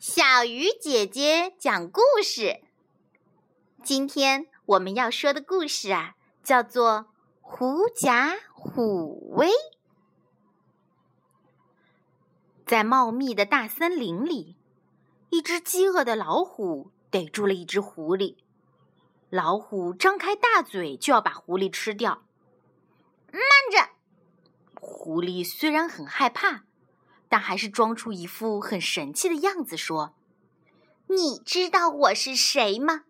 小鱼姐姐讲故事。今天我们要说的故事啊，叫做《狐假虎威》。在茂密的大森林里，一只饥饿的老虎逮住了一只狐狸。老虎张开大嘴就要把狐狸吃掉。慢着！狐狸虽然很害怕。但还是装出一副很神气的样子，说：“你知道我是谁吗？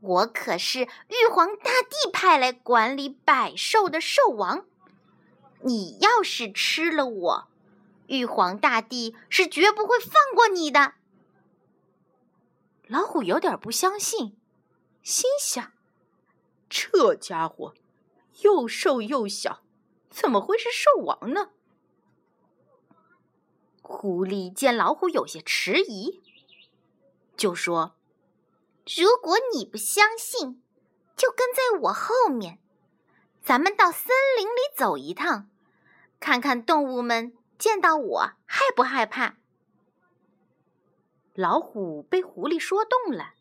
我可是玉皇大帝派来管理百兽的兽王。你要是吃了我，玉皇大帝是绝不会放过你的。”老虎有点不相信，心想：“这家伙又瘦又小，怎么会是兽王呢？”狐狸见老虎有些迟疑，就说：“如果你不相信，就跟在我后面，咱们到森林里走一趟，看看动物们见到我害不害怕。”老虎被狐狸说动了，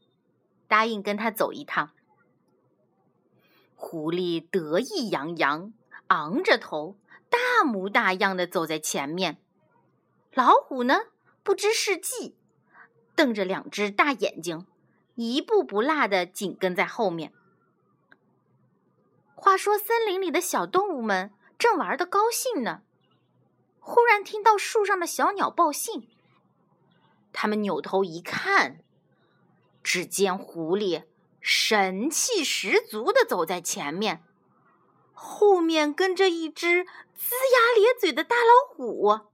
答应跟他走一趟。狐狸得意洋洋，昂着头，大模大样的走在前面。老虎呢，不知是计，瞪着两只大眼睛，一步不落的紧跟在后面。话说，森林里的小动物们正玩的高兴呢，忽然听到树上的小鸟报信。他们扭头一看，只见狐狸神气十足的走在前面，后面跟着一只龇牙咧嘴的大老虎。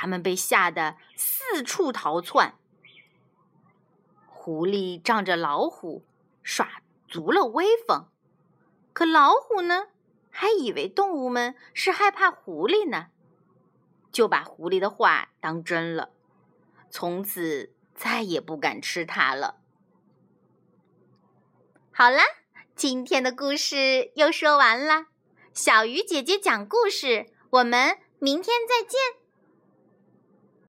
他们被吓得四处逃窜。狐狸仗着老虎耍足了威风，可老虎呢，还以为动物们是害怕狐狸呢，就把狐狸的话当真了，从此再也不敢吃它了。好啦，今天的故事又说完了。小鱼姐姐讲故事，我们明天再见。